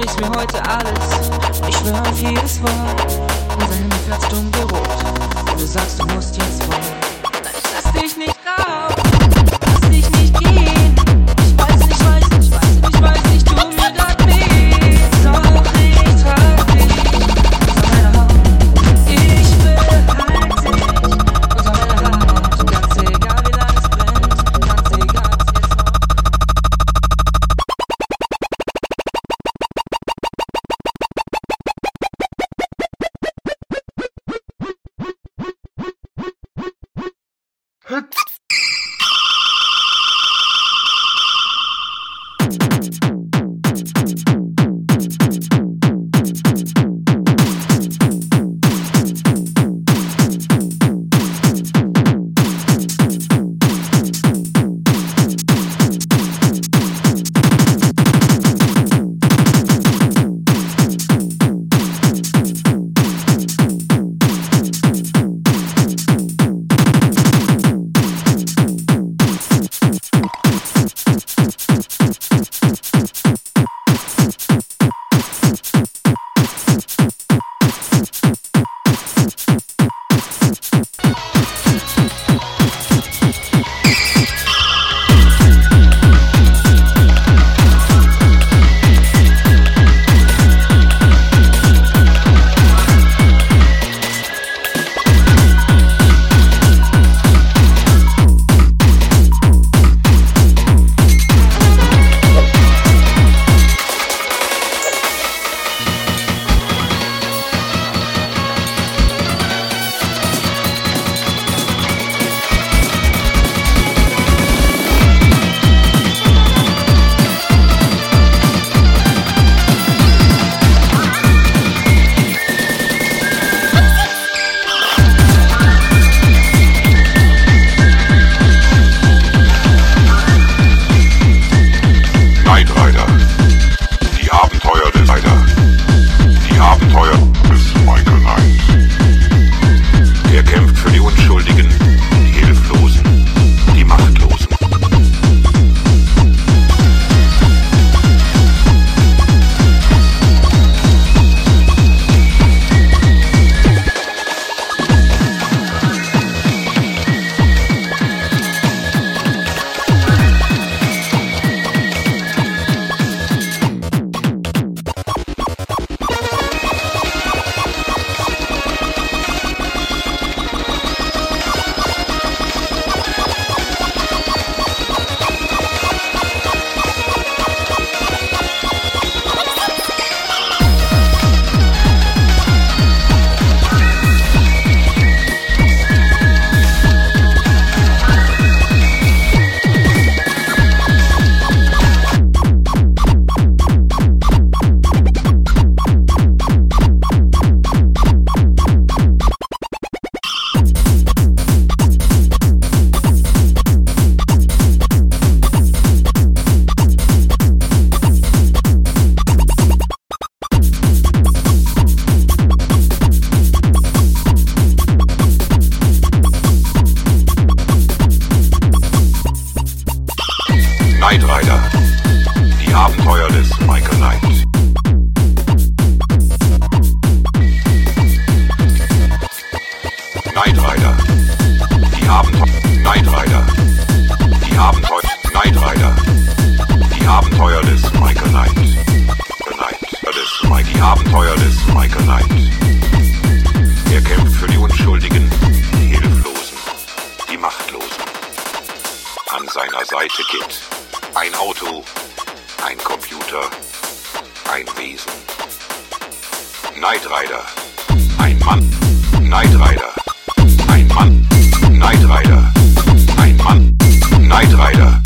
erzähl ich mir heute alles. Ich höre jedes Wort und sein Herz dunkelrot. Und du sagst, du musst jetzt wollen. Rider. Die Abenteuer des Michael Knight. Knight Rider. Die Abenteuer. Knight Rider. Die Abenteuer. Knight Rider. Die Abenteuer des Michael Knight. Knight. Äh, die Abenteuer des Michael Knight. Er kämpft für die Unschuldigen, die Hilflosen, die Machtlosen. An seiner Seite Kid. Ein Auto, ein Computer, ein Wesen. Knight Rider. Ein Mann. Knight Rider. Ein Mann. Knight Rider. Ein Mann. Knight Rider.